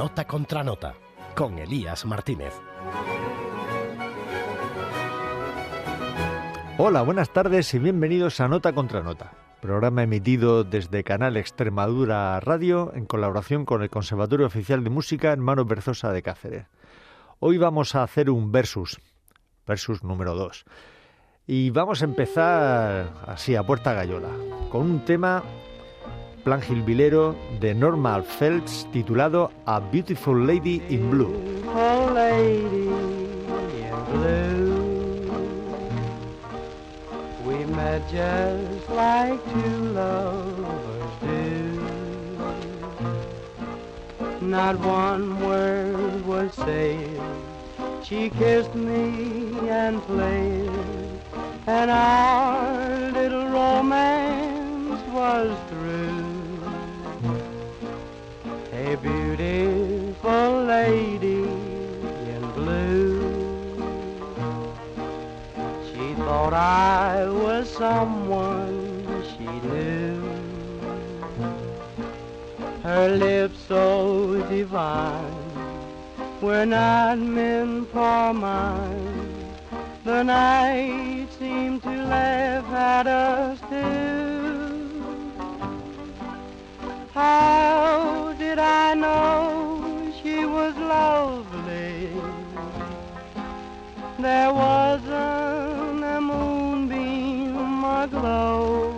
Nota contra Nota, con Elías Martínez. Hola, buenas tardes y bienvenidos a Nota contra Nota, programa emitido desde Canal Extremadura Radio en colaboración con el Conservatorio Oficial de Música Hermano Berzosa de Cáceres. Hoy vamos a hacer un versus, versus número 2. Y vamos a empezar así, a puerta gallola, con un tema plan gilbilero de Normal Phelps titulado A Beautiful Lady in Blue. lady in blue. We met just like two lovers do. Not one word was said. She kissed me and played, and our little romance was through. A beautiful lady in blue. She thought I was someone she knew. Her lips so divine were not meant for mine. The night seemed to laugh at us two. How did I know she was lovely? There wasn't a moonbeam aglow.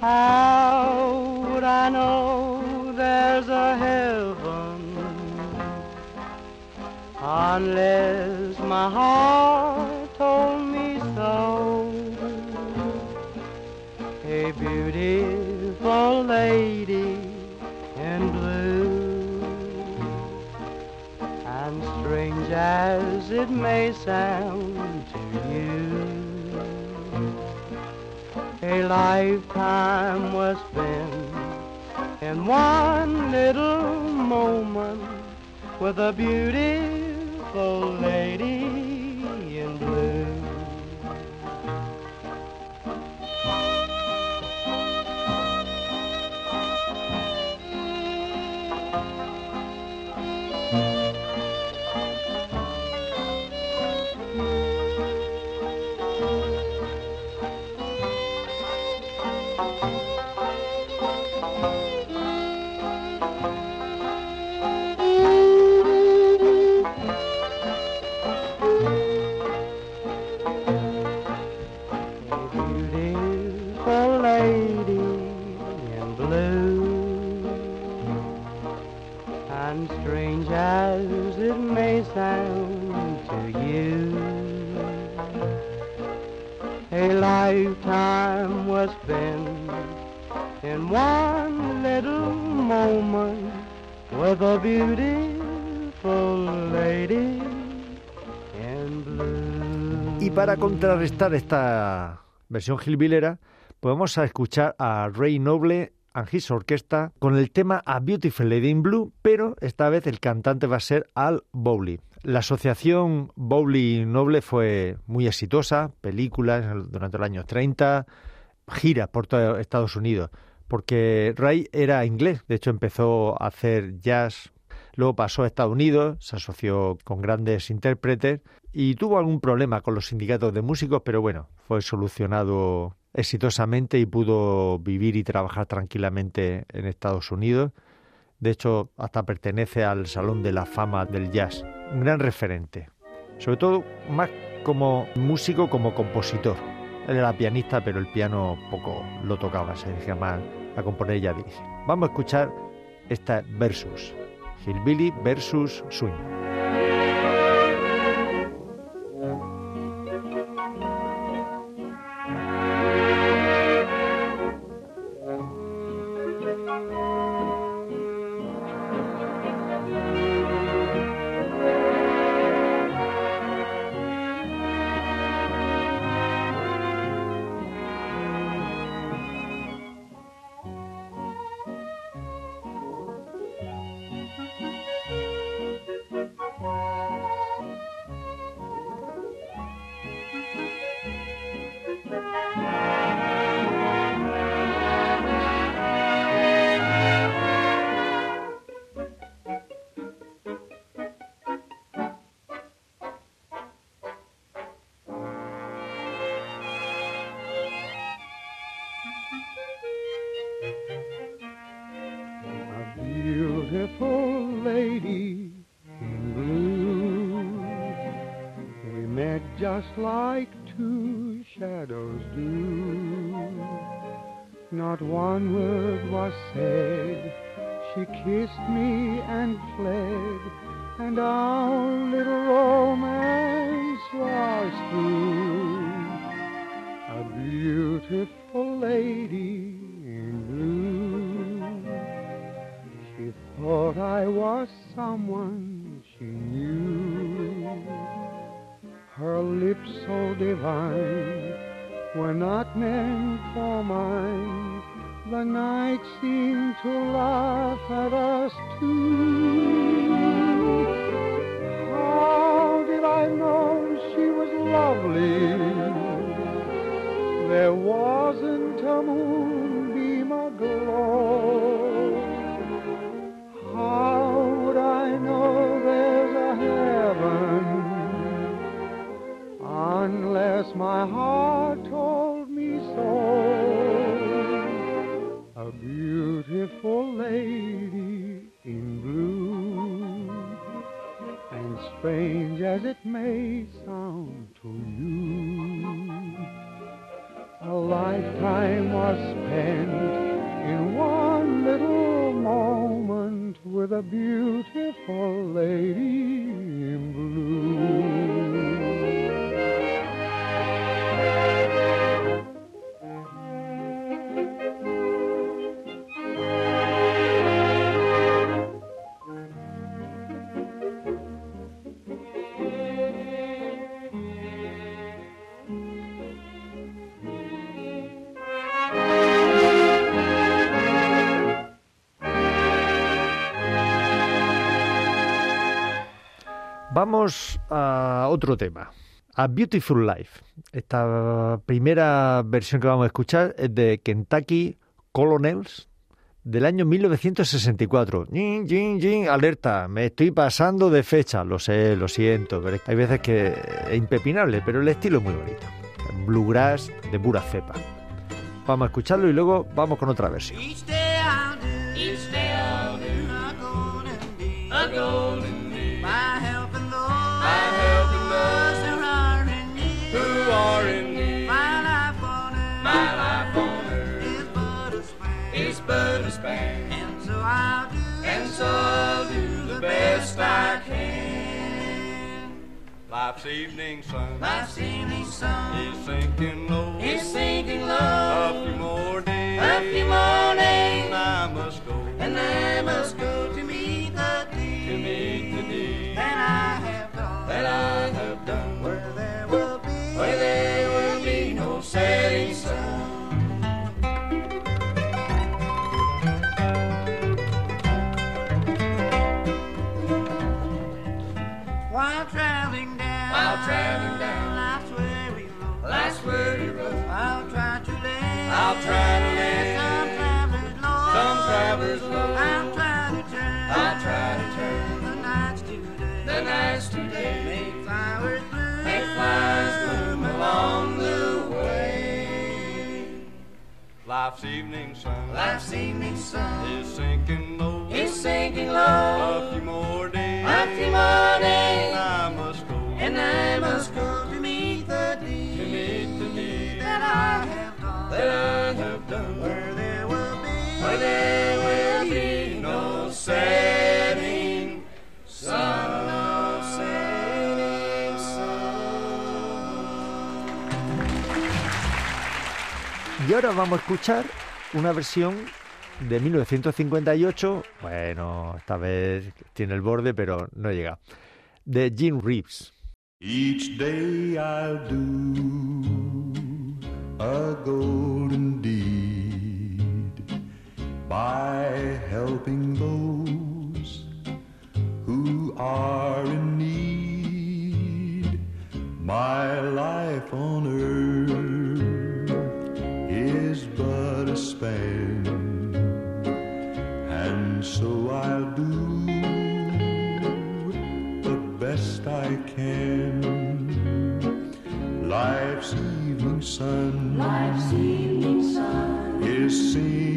How would I know there's a heaven unless my heart told me so? Hey, beautiful lady in blue, and strange as it may sound to you. A lifetime was spent in one little moment with a beautiful lady Y para contrarrestar esta versión gilbilera, podemos escuchar a Ray Noble and his orquesta con el tema A Beautiful Lady in Blue, pero esta vez el cantante va a ser Al Bowley. La asociación Bowley Noble fue muy exitosa, películas durante los años 30, gira por todo Estados Unidos, porque Ray era inglés, de hecho empezó a hacer jazz, luego pasó a Estados Unidos, se asoció con grandes intérpretes y tuvo algún problema con los sindicatos de músicos, pero bueno, fue solucionado exitosamente y pudo vivir y trabajar tranquilamente en Estados Unidos. De hecho, hasta pertenece al Salón de la Fama del Jazz. Un gran referente. Sobre todo, más como músico, como compositor. Él era pianista, pero el piano poco lo tocaba, se decía más a componer y a dirigir. Vamos a escuchar esta versus. Hillbilly versus Swing. Just like two shadows do. Not one word was said. She kissed me and fled, and our little romance the beautiful lady in blue. Otro tema. A Beautiful Life. Esta primera versión que vamos a escuchar es de Kentucky Colonels del año 1964. Jin, jin, jin, alerta, me estoy pasando de fecha. Lo sé, lo siento, pero hay veces que es impepinable, pero el estilo es muy bonito. Bluegrass de pura cepa. Vamos a escucharlo y luego vamos con otra versión. I can. Life's evening sun. Life's evening sun. Is sinking low. is sinking A low, few more days, a few more days, and I must go. And I must go to meet the deed. to meet the deed. That I have done, that I have ahora vamos a escuchar una versión de 1958. Bueno, esta vez tiene el borde, pero no llega. De Jim Reeves. Each day I'll do a golden deed by helping those who are in need. My life on earth but a span, and so I'll do the best I can. Life's evening sun, Life's evening sun is sinking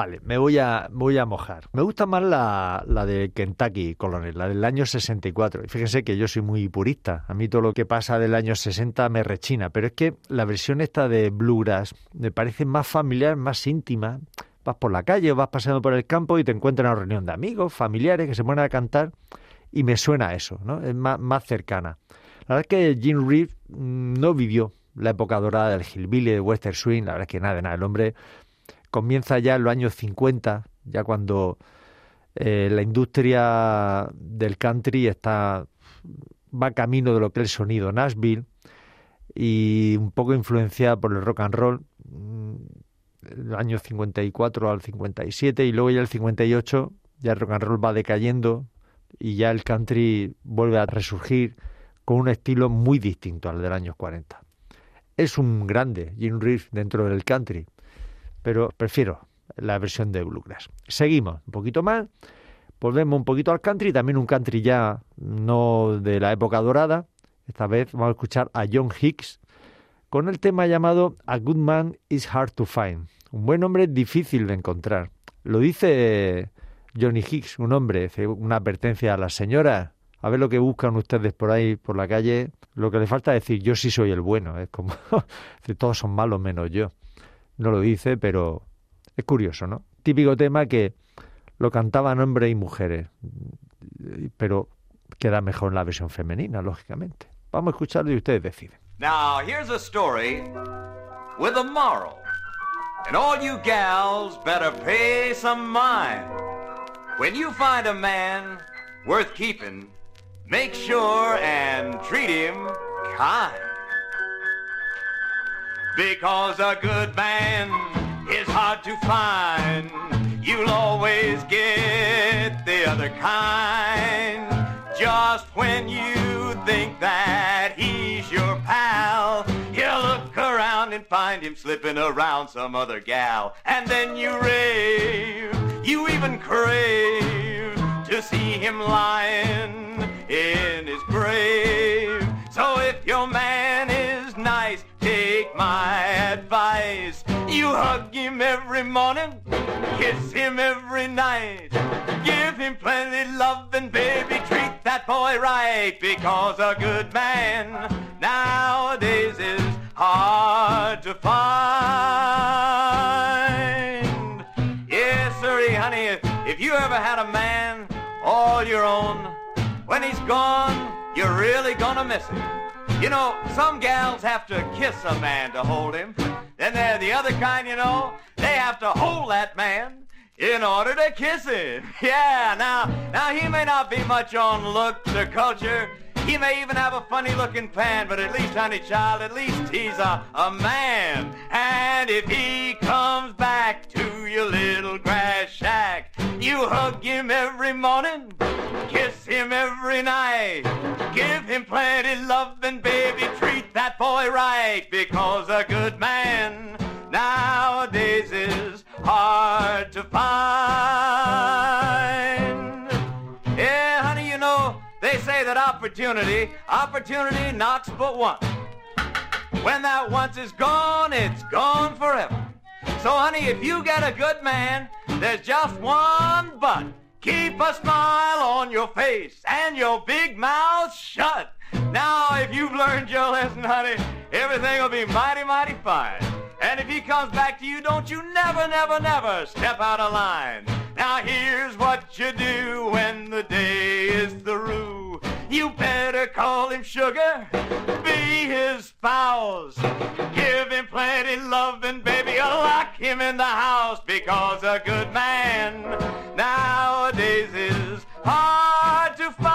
Vale, me voy a, voy a mojar. Me gusta más la, la de Kentucky, Colonel, la del año 64. Y fíjense que yo soy muy purista. A mí todo lo que pasa del año 60 me rechina. Pero es que la versión esta de Bluegrass me parece más familiar, más íntima. Vas por la calle vas paseando por el campo y te encuentras en una reunión de amigos, familiares que se ponen a cantar y me suena a eso, ¿no? Es más, más cercana. La verdad es que Jim Reeves mm, no vivió la época dorada del hillbilly, de western swing, la verdad es que nada nada. El hombre comienza ya en los años 50, ya cuando eh, la industria del country está va camino de lo que es el sonido Nashville y un poco influenciada por el rock and roll mm, el año 54 al 57 y luego ya el 58 ya el rock and roll va decayendo y ya el country vuelve a resurgir con un estilo muy distinto al del años 40. Es un grande Jim Reeves dentro del country, pero prefiero la versión de Bluegrass. Seguimos un poquito más, volvemos un poquito al country, también un country ya no de la época dorada. Esta vez vamos a escuchar a John Hicks con el tema llamado A Good Man is Hard to Find. Un buen hombre difícil de encontrar. Lo dice Johnny Hicks, un hombre, una advertencia a las señoras. A ver lo que buscan ustedes por ahí, por la calle. Lo que le falta es decir, yo sí soy el bueno. Es como, todos son malos menos yo. No lo dice, pero es curioso, ¿no? Típico tema que lo cantaban hombres y mujeres, pero queda mejor en la versión femenina, lógicamente. Vamos a escucharlo y ustedes deciden. Now, here's a story with a moral. And all you gals better pay some mind. When you find a man worth keeping, make sure and treat him kind. Because a good man is hard to find. You'll always get the other kind. Just when you think that he's your pal, you look around and find him slipping around some other gal. And then you rave, you even crave to see him lying in his grave. So if your man is nice, take my advice. You hug him every morning, kiss him every night. Give him plenty love and baby, treat that boy right. Because a good man nowadays is hard to find. Yes, sirree, honey, if you ever had a man all your own, when he's gone, you're really gonna miss him. You know, some gals have to kiss a man to hold him. Then they're the other kind, you know, they have to hold that man in order to kiss him. Yeah, now, now he may not be much on looks or culture. He may even have a funny looking pan, but at least, honey child, at least he's a, a man. And if he comes back to your little grass shack, you hug him every morning, kiss him every night, give him plenty love and baby, treat that boy right, because a good man nowadays is hard to find. Opportunity, opportunity knocks but once. When that once is gone, it's gone forever. So, honey, if you get a good man, there's just one but. Keep a smile on your face and your big mouth shut. Now, if you've learned your lesson, honey, everything will be mighty, mighty fine. And if he comes back to you, don't you never, never, never step out of line. Now here's what you do when the day is through. You better call him sugar, be his spouse. Give him plenty loving, baby, or lock him in the house. Because a good man nowadays is hard to find.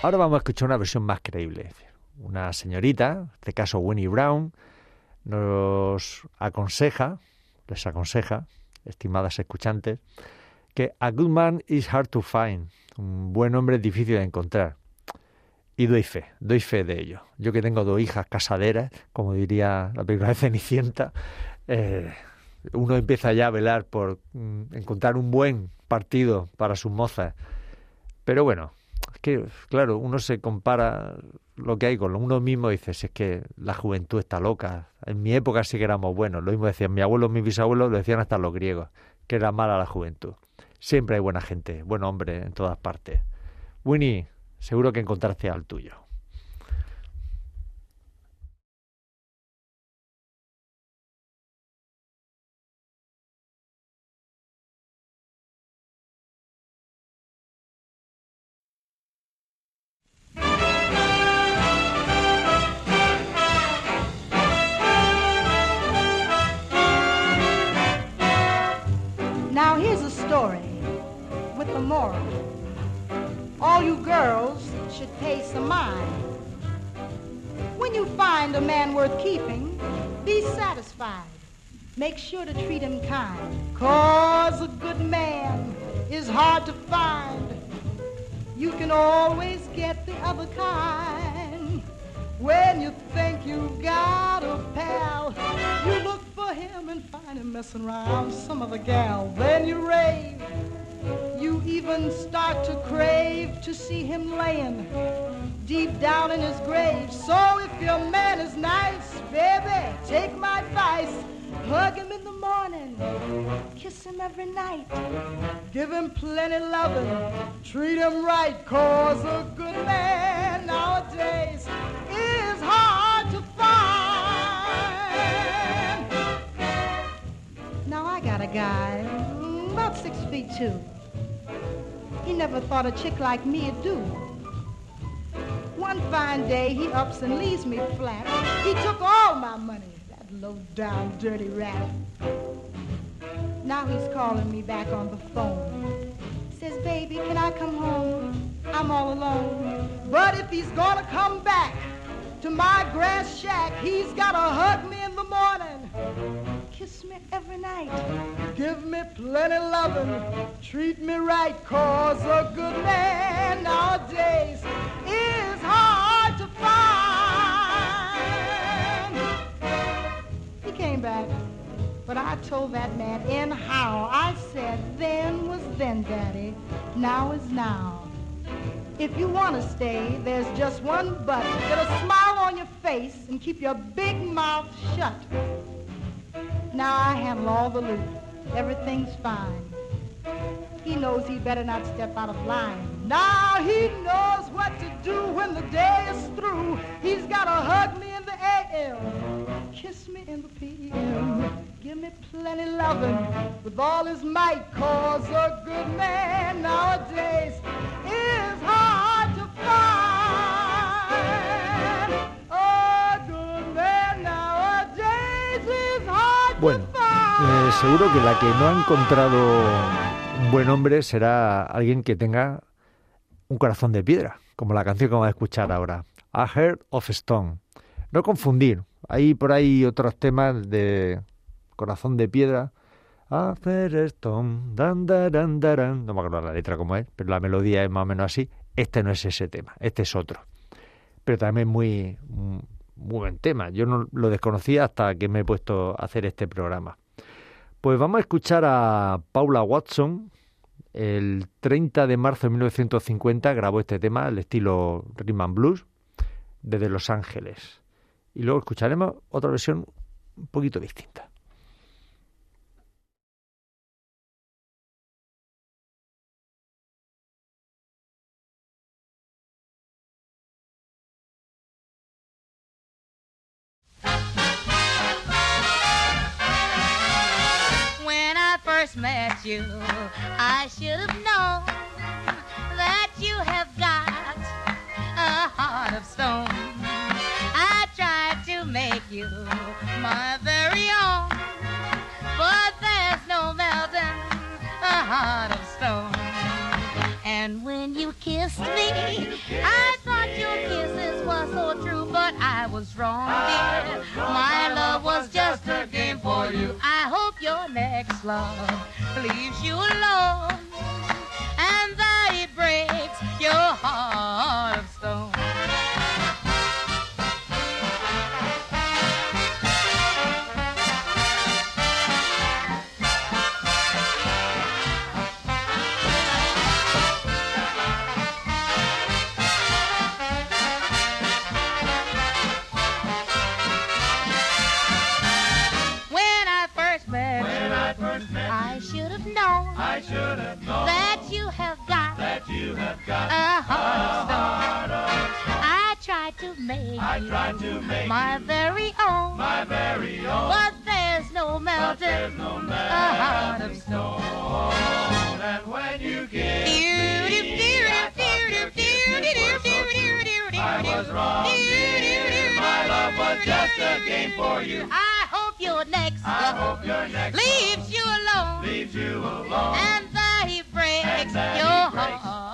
Ahora vamos a escuchar una versión más creíble. Una señorita, en este caso Winnie Brown, nos aconseja, les aconseja, estimadas escuchantes, que a good man is hard to find. Un buen hombre es difícil de encontrar. Y doy fe, doy fe de ello. Yo que tengo dos hijas casaderas, como diría la película de Cenicienta, eh, uno empieza ya a velar por mm, encontrar un buen partido para sus mozas. Pero bueno, es que, claro, uno se compara lo que hay con uno mismo y dice, si es que la juventud está loca. En mi época sí que éramos buenos. Lo mismo decían mi abuelo, mis bisabuelos, lo decían hasta los griegos, que era mala la juventud. Siempre hay buena gente, buen hombre en todas partes. Winnie, seguro que encontraste al tuyo. A man worth keeping, be satisfied. Make sure to treat him kind. Cause a good man is hard to find. You can always get the other kind. When you think you've got a pal, you look for him and find him messing around some other gal. Then you rave. You even start to crave to see him laying deep down in his grave. So if your man is nice, baby, take my advice. Hug him in the morning, kiss him every night. Give him plenty loving, treat him right, cause a good man nowadays is hard to find. Now I got a guy, about six feet two. He never thought a chick like me'd do. One fine day he ups and leaves me flat. He took all my money, that low down dirty rat. Now he's calling me back on the phone. Says, baby, can I come home? I'm all alone. But if he's gonna come back to my grass shack, he's gotta hug me in the morning. Kiss me every night. Give me plenty loving. Treat me right, cause a good man nowadays is hard to find. He came back, but I told that man in how. I said, then was then, Daddy. Now is now. If you want to stay, there's just one but. Get a smile on your face and keep your big mouth shut. Now I handle all the loot. Everything's fine. He knows he better not step out of line. Now he knows what to do when the day is through. He's got to hug me in the AM, kiss me in the PM, give me plenty loving with all his might. Cause a good man nowadays is hard to find. Bueno, eh, seguro que la que no ha encontrado un buen hombre será alguien que tenga un corazón de piedra, como la canción que vamos a escuchar ahora, A Heart of Stone. No confundir, hay por ahí otros temas de corazón de piedra. A Heart of Stone, dan, daran, daran. no me acuerdo la letra como es, pero la melodía es más o menos así. Este no es ese tema, este es otro. Pero también muy, muy buen tema. Yo no lo desconocía hasta que me he puesto a hacer este programa. Pues vamos a escuchar a Paula Watson. El 30 de marzo de 1950 grabó este tema, el estilo rhythm and blues, desde Los Ángeles. Y luego escucharemos otra versión un poquito distinta. You, I should have known that you have got a heart of stone. I tried to make you my very own, but there's no melting a heart of stone. And when you kissed me, I thought your kisses were so true, but I was wrong, dear. My love was just a game for you. I hope your next love leaves you alone, and that it breaks your heart of stone. You have got a heart of a stone. heart of stone. I tried to make I tried to make my very own, my very own. but there's no melting there's no a heart of stone. stone. And when you kiss me, I thought your kisses were so true. I was wrong, dear. My love was just a game for you. I hope your next I hope your next leaves you alone, leaves you alone. and that he breaks And that he your breaks heart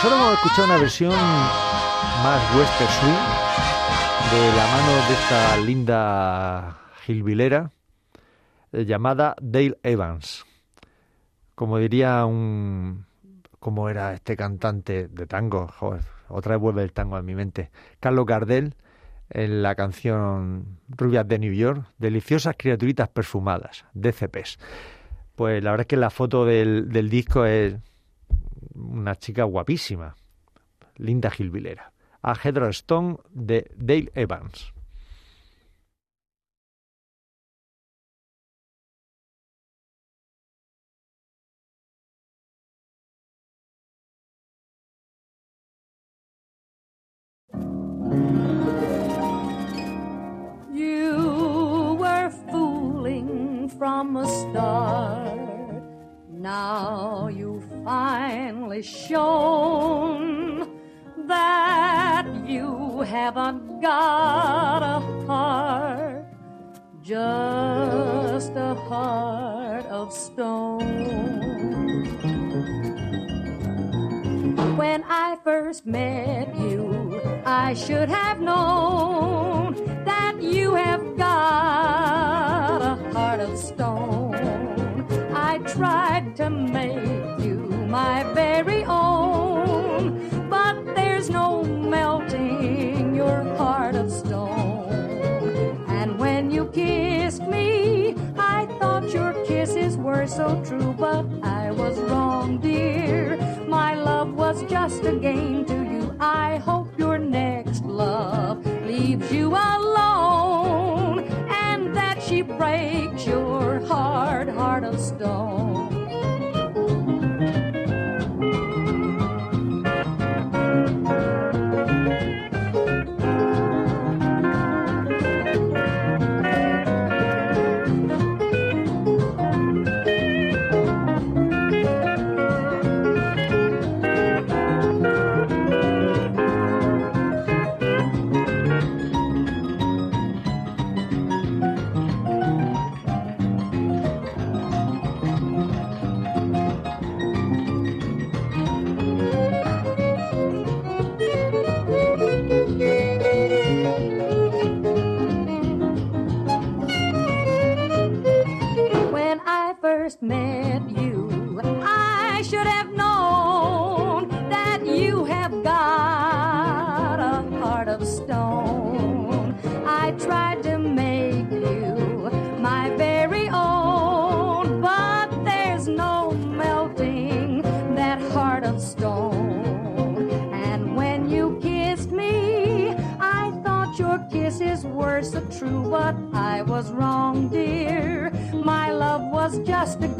Pues ahora vamos a escuchar una versión más western swing de la mano de esta linda gilbilera eh, llamada Dale Evans. Como diría un... ¿Cómo era este cantante de tango? Joder, otra vez vuelve el tango a mi mente. Carlos Gardel en la canción Rubias de New York, deliciosas criaturitas perfumadas, DCPs. Pues la verdad es que la foto del disco es una chica guapísima, linda gilbilera. A Heather Stone de Dale Evans. You were fooling from the start. Now you've finally shown that you haven't got a heart, just a heart of stone. When I first met you, I should have known that you have got a heart of stone. I tried to make my very own, but there's no melting your heart of stone. And when you kissed me, I thought your kisses were so true, but I was wrong, dear. My love was just a game to you. I hope your next love leaves you alone and that she breaks your hard heart of stone.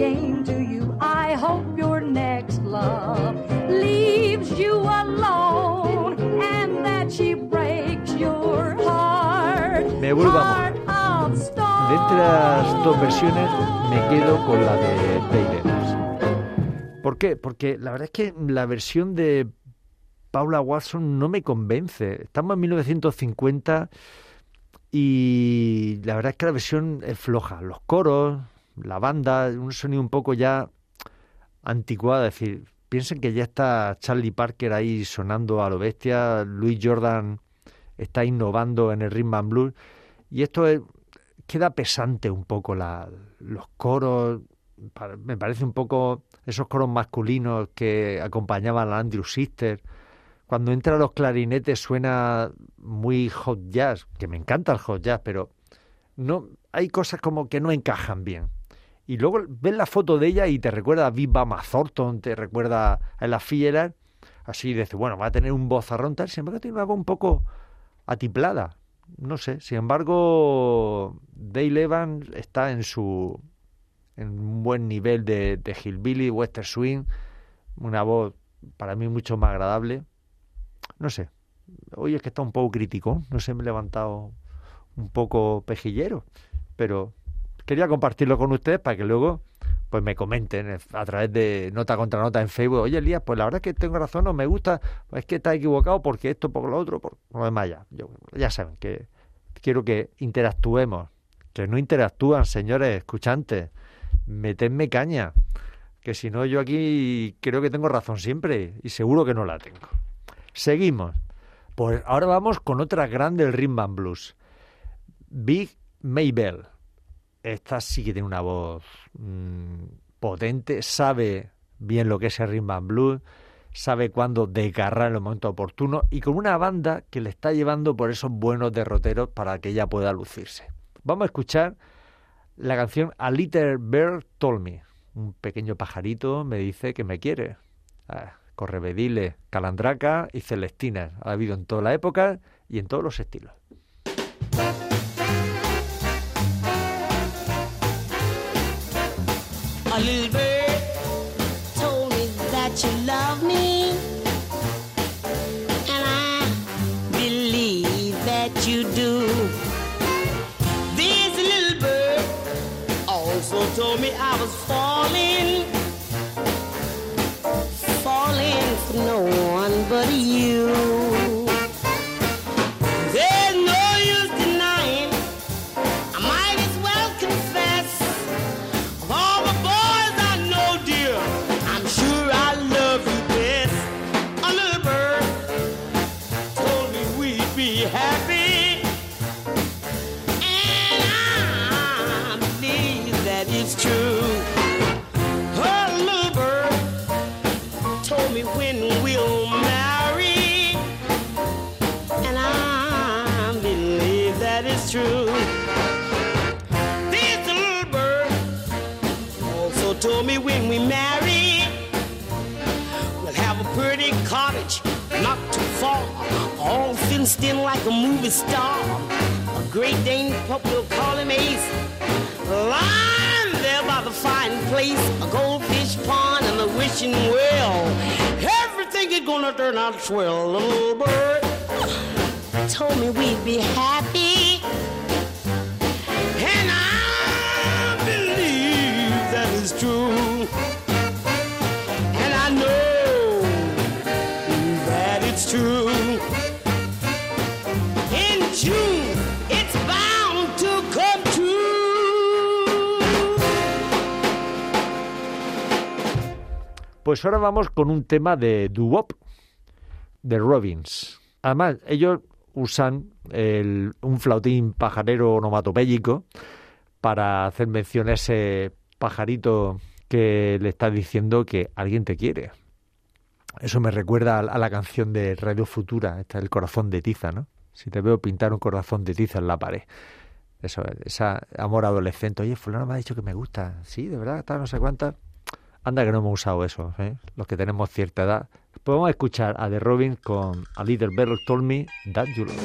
Game to you. I hope your next love leaves you alone and that she breaks your heart. Me vuelvo a heart of stone. De entre las dos versiones me quedo con la de Evans. ¿Por qué? Porque la verdad es que la versión de Paula Watson no me convence. Estamos en 1950 y la verdad es que la versión es floja. Los coros, la banda, un sonido un poco ya anticuado. Es decir, piensen que ya está Charlie Parker ahí sonando a lo bestia, Louis Jordan está innovando en el rhythm and blues y esto es- queda pesante un poco la, los coros. Me parece un poco esos coros masculinos que acompañaban a Andrew Sister. Cuando entran los clarinetes suena muy hot jazz, que me encanta el hot jazz, pero no hay cosas como que no encajan bien. Y luego ves la foto de ella y te recuerda a Viva Thornton, te recuerda a la Fielder, así dices, bueno, va a tener un vozarrón tal, sin embargo tiene una voz un poco atiplada, no sé, sin embargo Dale Evans está en su en un buen nivel de, de hillbilly, western swing, una voz para mí mucho más agradable, no sé, hoy es que está un poco crítico, no sé, me he levantado un poco pejillero, pero quería compartirlo con ustedes para que luego pues me comenten a través de nota contra nota en Facebook. Oye, Elías, pues la verdad es que tengo razón, no me gusta, es que está equivocado porque esto, por lo otro, por lo demás ya. Yo- ya saben que quiero que interactuemos, que no interactúan, señores escuchantes. Metedme caña, que si no yo aquí creo que tengo razón siempre y seguro que no la tengo. Seguimos. Pues ahora vamos con otra grande del and blues. Big Maybell. Esta sí que tiene una voz mm, potente, sabe bien lo que es el rhythm and blues, sabe cuándo desgarrar en los momentos oportunos y con una banda que le está llevando por esos buenos derroteros para que ella pueda lucirse. Vamos a escuchar la canción A Little Bird Told Me. Un pequeño pajarito me dice que me quiere. Ah, correvedile, calandraca y celestina. Ha habido en toda la época y en todos los estilos. Was falling, like a movie star. A great Dane pup, we'll call him Ace. Lying there by the fine place, a goldfish pond and a wishing well. Everything is gonna turn out swell. Little bird told me we'd be happy. Pues ahora vamos con un tema de doo-wop de Robbins. Además, ellos usan el- un flautín pajarero onomatopéyico para hacer mención a ese pajarito que le está diciendo que alguien te quiere. Eso me recuerda a, la canción de Radio Futura, esta el corazón de tiza, ¿no? Si te veo pintar un corazón de tiza en la pared. Eso, esa amor adolescente. Oye, fulano me ha dicho que me gusta. Sí, de verdad, tal, no sé cuántas. Anda que no hemos usado eso, ¿eh? los que tenemos cierta edad. Podemos escuchar a The Robin con A Little Bird Told Me That You Love.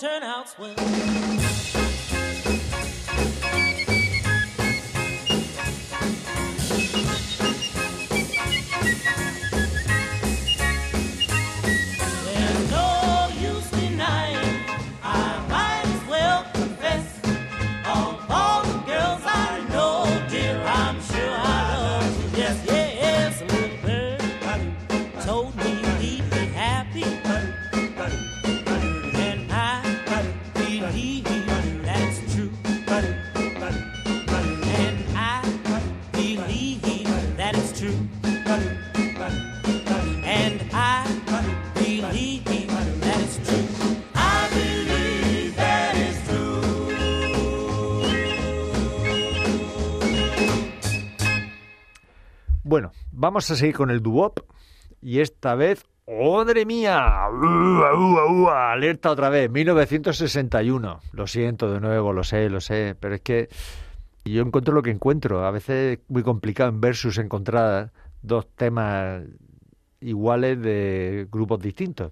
turnouts will. Vamos a seguir con el doo-wop y esta vez, ¡madre mía! ¡Ua, ua, ua! Alerta otra vez, 1961. Lo siento de nuevo, lo sé, lo sé, pero es que yo encuentro lo que encuentro. A veces es muy complicado en versus encontrar dos temas iguales de grupos distintos.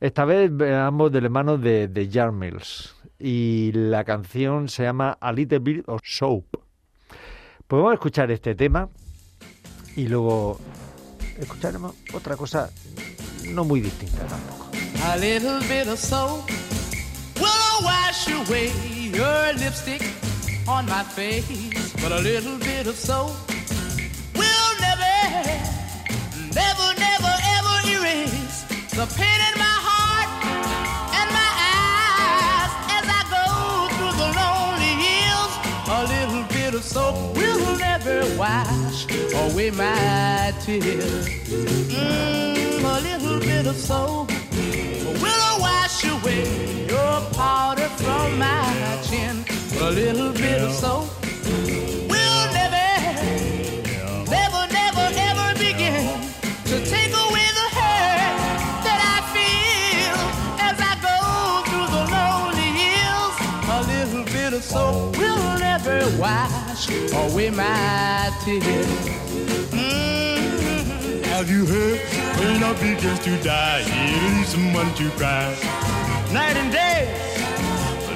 Esta vez veamos del hermano de, de Jarmils y la canción se llama A Little Bit of Soap. Podemos Pues escuchar este tema y luego escucharemos otra cosa no muy distinta tampoco. A little bit of soap will wash away your lipstick on my face. But a little bit of soap will never, never, never, ever erase the pain in my away my tears. Mm, a little bit of soap will wash away your powder from my chin. A little bit of soap will never, never, never, ever begin to take away the hurt that I feel as I go through the lonely hills. A little bit of soap will never wash away my tears. Have you heard? When I begins to die, it leaves someone to cry. Night and day,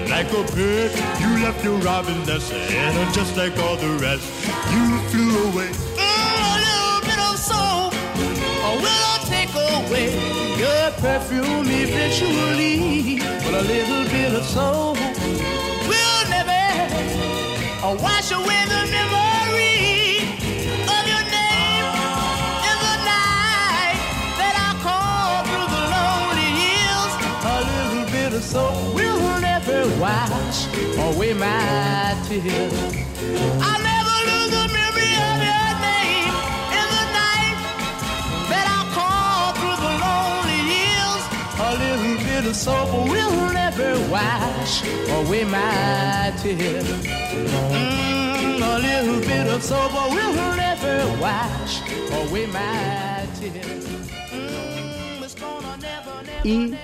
like a bird, you left your robin nest, and just like all the rest, you flew away. Mm, a little bit of soap will take away your perfume eventually. But a little bit of soap will never wash away the memory wash away my tears. I'll never lose the memory of your name in the night that I call through the lonely. A little bit of soap will never wash away my tears. Mm, a little bit of soap will never wash away my tears. Mm, it's gonna never, never, Y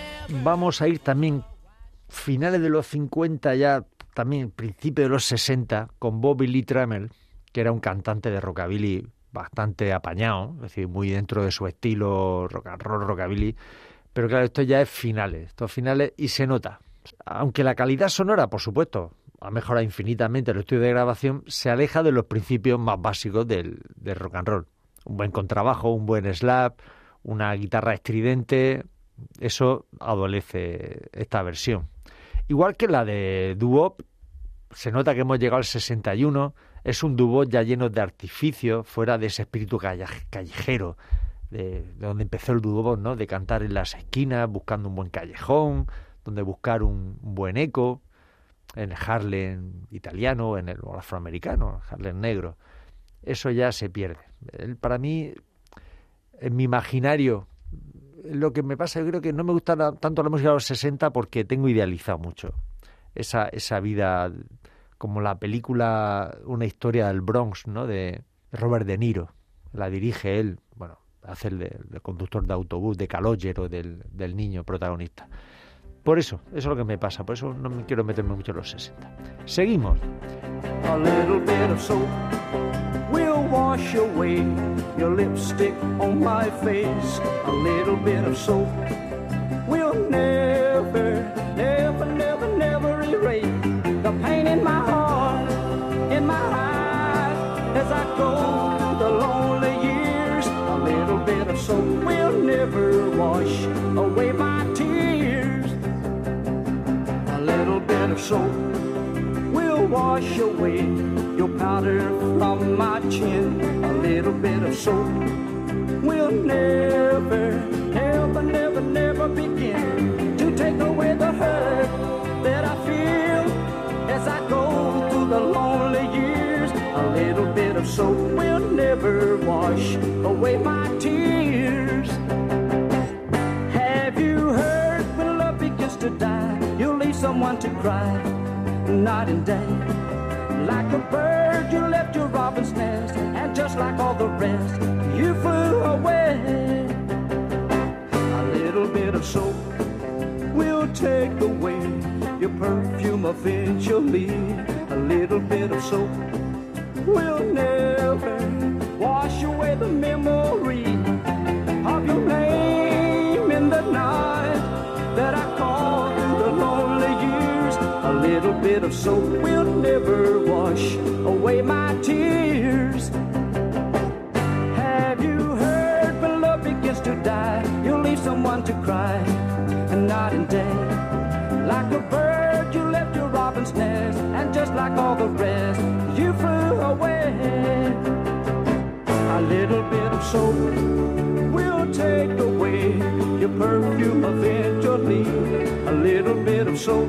vamos a ir también finales de los 50 ya, también principio de los 60, con Bobby Lee Trammell, que era un cantante de rockabilly bastante apañado, es decir, muy dentro de su estilo rock and roll, rockabilly. Pero claro, esto ya es finales, estos finales y se nota. Aunque la calidad sonora, por supuesto, ha mejorado infinitamente el estudio de grabación, se aleja de los principios más básicos del, del rock and roll. Un buen contrabajo, un buen slap, una guitarra estridente, eso adolece esta versión. Igual que la de Duop, se nota que hemos llegado al 61, es un dúo ya lleno de artificios, fuera de ese espíritu callejero, de, donde empezó el dúo, ¿no? De cantar en las esquinas, buscando un buen callejón, donde buscar un, buen eco, en el Harlem italiano, en el afroamericano, Harlem negro. Eso ya se pierde. para mí, en mi imaginario, lo que me pasa, yo creo que no me gusta tanto la música de los 60 porque tengo idealizado mucho esa, esa vida como la película Una historia del Bronx, ¿no? De Robert De Niro. La dirige él, bueno, hace el, conductor de autobús, de calogero del, del niño protagonista. Por eso, eso es lo que me pasa, por eso no me quiero meterme mucho en los 60. Seguimos. A wash away your lipstick on my face. A little bit of soap will never, never, never, never erase the pain in my heart, in my eyes as I go through the lonely years. A little bit of soap will never wash away my tears. A little bit of soap will wash away your powder from my chin. A little bit of soap will never, never, never, never begin to take away the hurt that I feel as I go through the lonely years. A little bit of soap will never wash away my tears. Have you heard when love begins to die, you'll leave someone to cry night and day? Like a bird, you left your robin's nest, and just like all the rest, you flew away. A little bit of soap will take away your perfume eventually. A little bit of soap will never wash away the memory bit of soap will never wash away my tears. Have you heard when love begins to die, you'll leave someone to cry, and night and day. Like a bird, you left your robin's nest, and just like all the rest, you flew away. A little bit of soap will take away your perfume eventually. A little bit of soap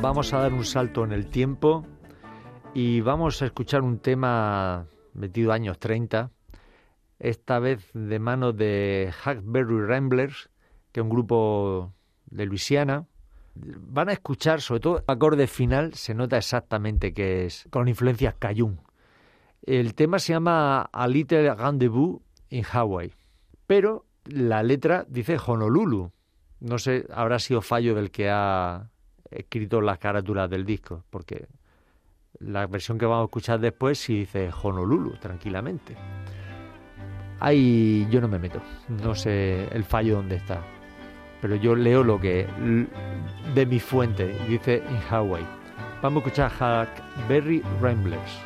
vamos a dar un salto en el tiempo y vamos a escuchar un tema metido años 30, esta vez de mano de Hackberry Ramblers, que es un grupo de Luisiana. Van a escuchar, sobre todo, el acorde final, se nota exactamente que es con influencias cajun. El tema se llama A Little Rendezvous in Hawaii, pero la letra dice Honolulu. No sé, habrá sido fallo del que ha escrito las carátulas del disco, porque la versión que vamos a escuchar después sí dice Honolulu, tranquilamente. Ahí yo no me meto, no sé el fallo dónde está, pero yo leo lo que de mi fuente, dice in Hawaii. Vamos a escuchar Hackberry Ramblers.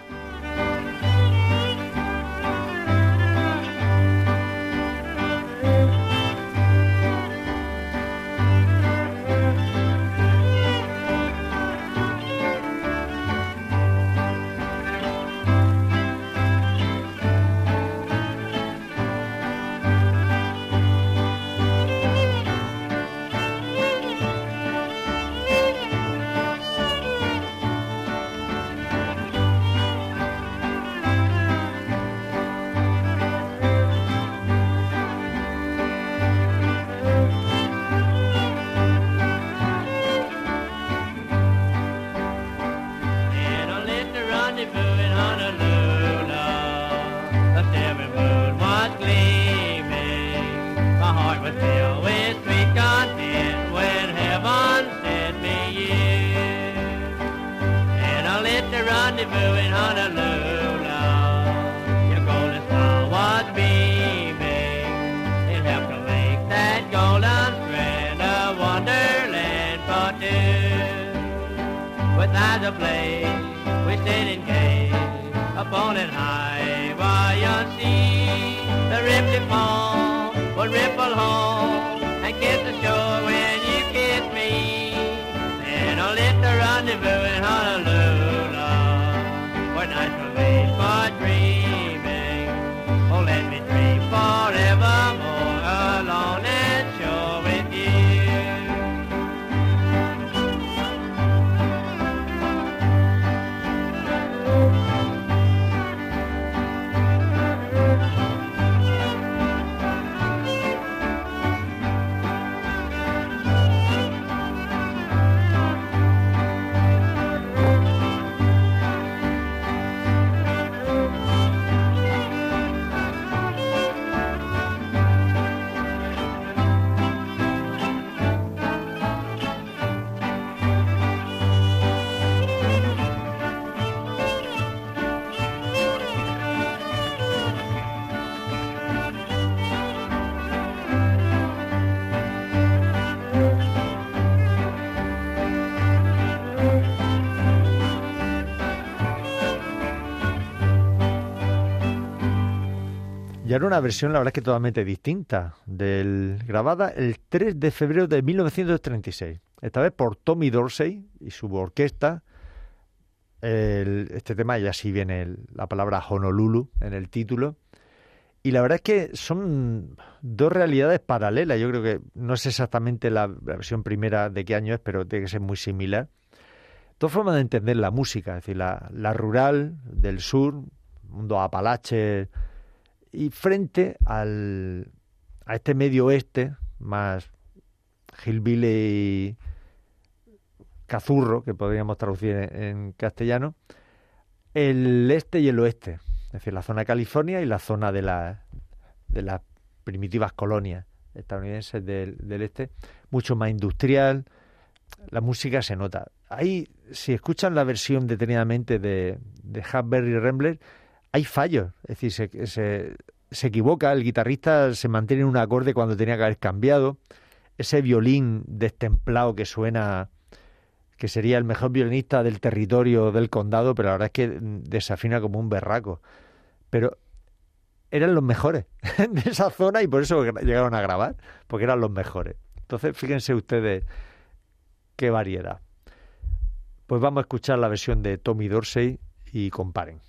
Era una versión, la verdad que totalmente distinta, del grabada el 3 de febrero de 1936. Esta vez por Tommy Dorsey y su orquesta. Este tema ya sí viene la palabra Honolulu en el título. Y la verdad es que son dos realidades paralelas. Yo creo que no es exactamente la, la versión primera de qué año es, pero tiene que ser muy similar. Dos formas de entender la música, es decir, la, la rural del sur, mundo apalache, y frente al, a este medio oeste más hillbilly cazurro, que podríamos traducir en, en castellano, el este y el oeste, es decir, la zona de California y la zona de, la, de las primitivas colonias estadounidenses del, del este, mucho más industrial, la música se nota. Ahí, si escuchan la versión detenidamente de, de Huckberry Rambler, hay fallos, es decir, se, equivoca, el guitarrista se mantiene en un acorde cuando tenía que haber cambiado, ese violín destemplado que suena, que sería el mejor violinista del territorio del condado, pero la verdad es que desafina como un berraco. Pero eran los mejores de esa zona y por eso llegaron a grabar, porque eran los mejores. Entonces, fíjense ustedes qué variedad. Pues vamos a escuchar la versión de Tommy Dorsey y comparen.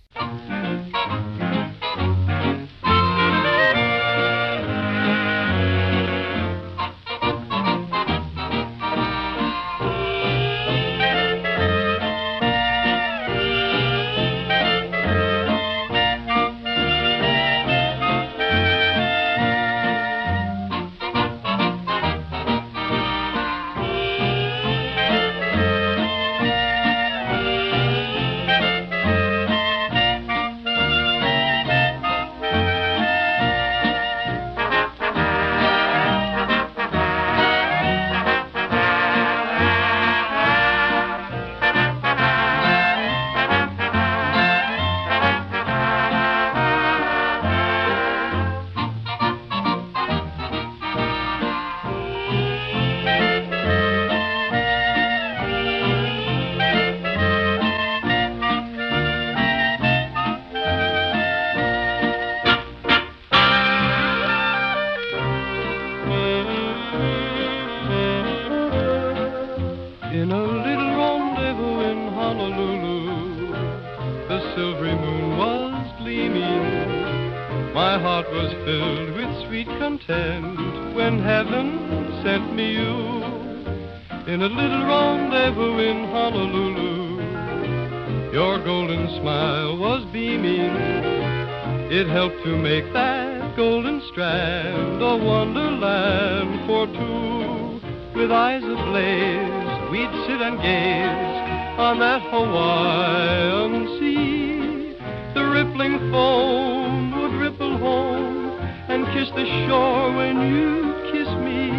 It helped to make that golden strand a wonderland for two. With eyes ablaze, we'd sit and gaze on that Hawaiian sea. The rippling foam would ripple home and kiss the shore when you kiss me.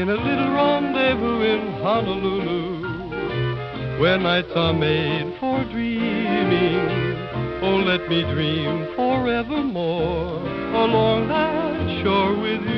In a little rendezvous in Honolulu, where nights are made for dreaming. Oh, let me dream forevermore along that shore with you.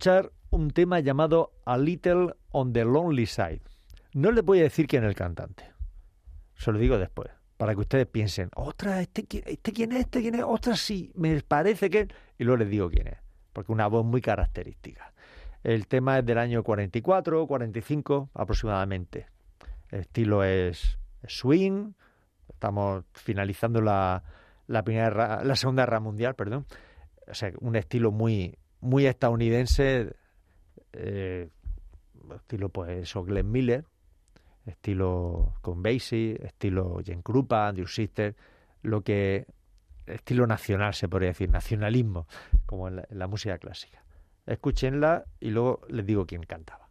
Escuchar un tema llamado A Little on the Lonely Side. No les voy a decir quién es el cantante. Se lo digo después, para que ustedes piensen, otra, este, este quién es, este quién es, otra sí, me parece que... Y luego les digo quién es, porque una voz muy característica. El tema es del año 44, 45 aproximadamente. El estilo es swing, estamos finalizando la, la, primera, la Segunda Guerra Mundial, perdón. O sea, un estilo muy, muy estadounidense, eh, estilo pues eso, Glenn Miller, estilo con Basie, estilo Jen Krupa, Andrew Sister, lo que estilo nacional se podría decir, nacionalismo, como en la, en la música clásica. Escúchenla y luego les digo quién cantaba.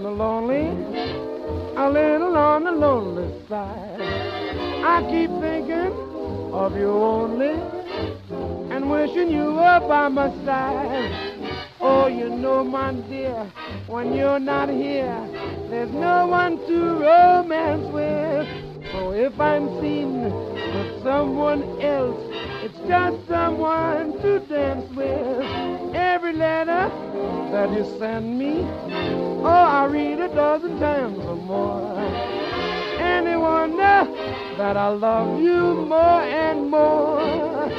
On the lonely, a little on the lonely side. I keep thinking of you only and wishing you were by my side. Oh, you know, my dear, when you're not here, there's no one to romance with. So if I'm seen with someone else, it's just someone to dance with. Every letter that you send me, oh, I read a dozen times or more. Any wonder uh, that I love you more and more?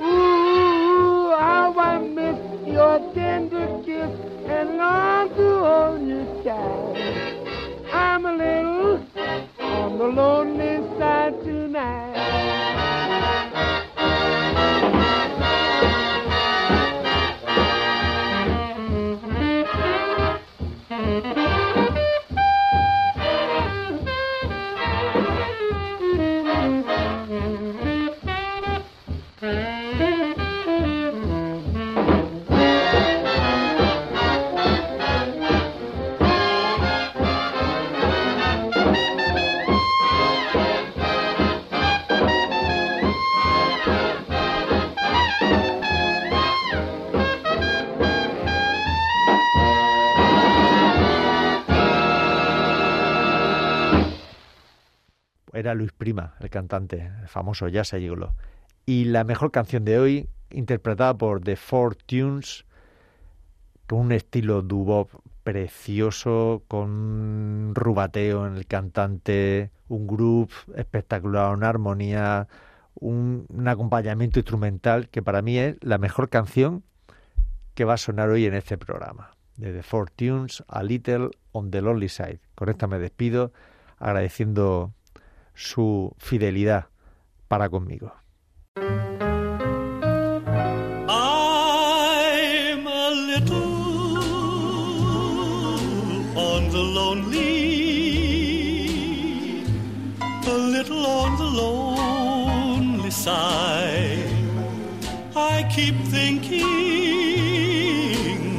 Ooh, how I miss your tender kiss and long to hold you tight. I'm a little on the lonely side tonight. Era Luis Prima, el cantante, el famoso Jazz Gigolo. Y la mejor canción de hoy, interpretada por The Four Tunes, con un estilo dubop precioso, con un rubateo en el cantante, un groove espectacular, una armonía, un, acompañamiento instrumental que para mí es la mejor canción que va a sonar hoy en este programa. de The Four Tunes, A Little on the Lonely Side. Con esta me despido agradeciendo su fidelidad para conmigo. I'm a little on the lonely, a little on the lonely side. I keep thinking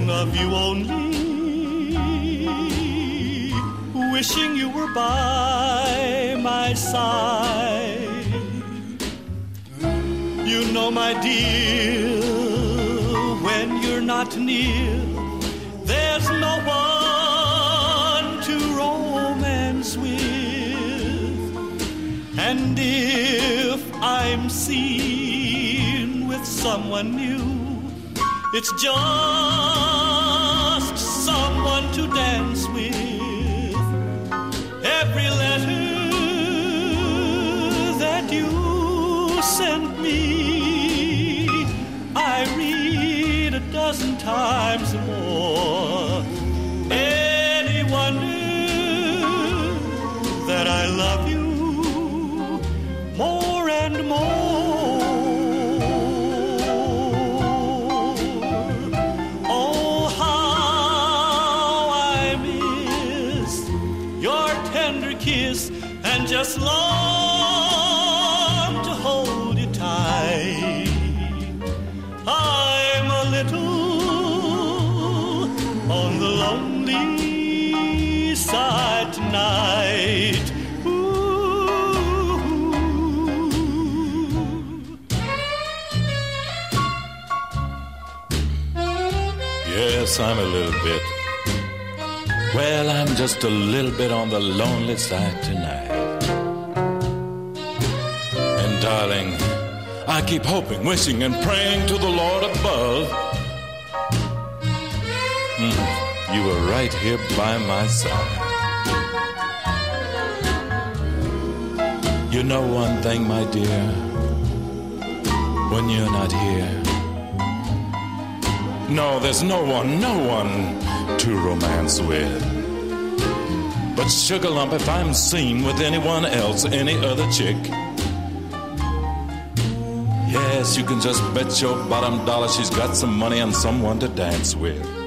of you only, wishing you were by my side. You know, my dear, when you're not near, there's no one to romance with. And if I'm seen with someone new, it's just someone to dance me, I read a dozen times more. Any wonder that I love you more and more? Oh, how I miss your tender kiss and just long just a little bit on the lonely side tonight. And darling, I keep hoping, wishing, and praying to the Lord above. Mm, you were right here by my side. You know one thing, my dear, when you're not here. No, there's no one, no one to romance with. But Sugar Lump, if I'm seen with anyone else, any other chick, yes, you can just bet your bottom dollar she's got some money and someone to dance with.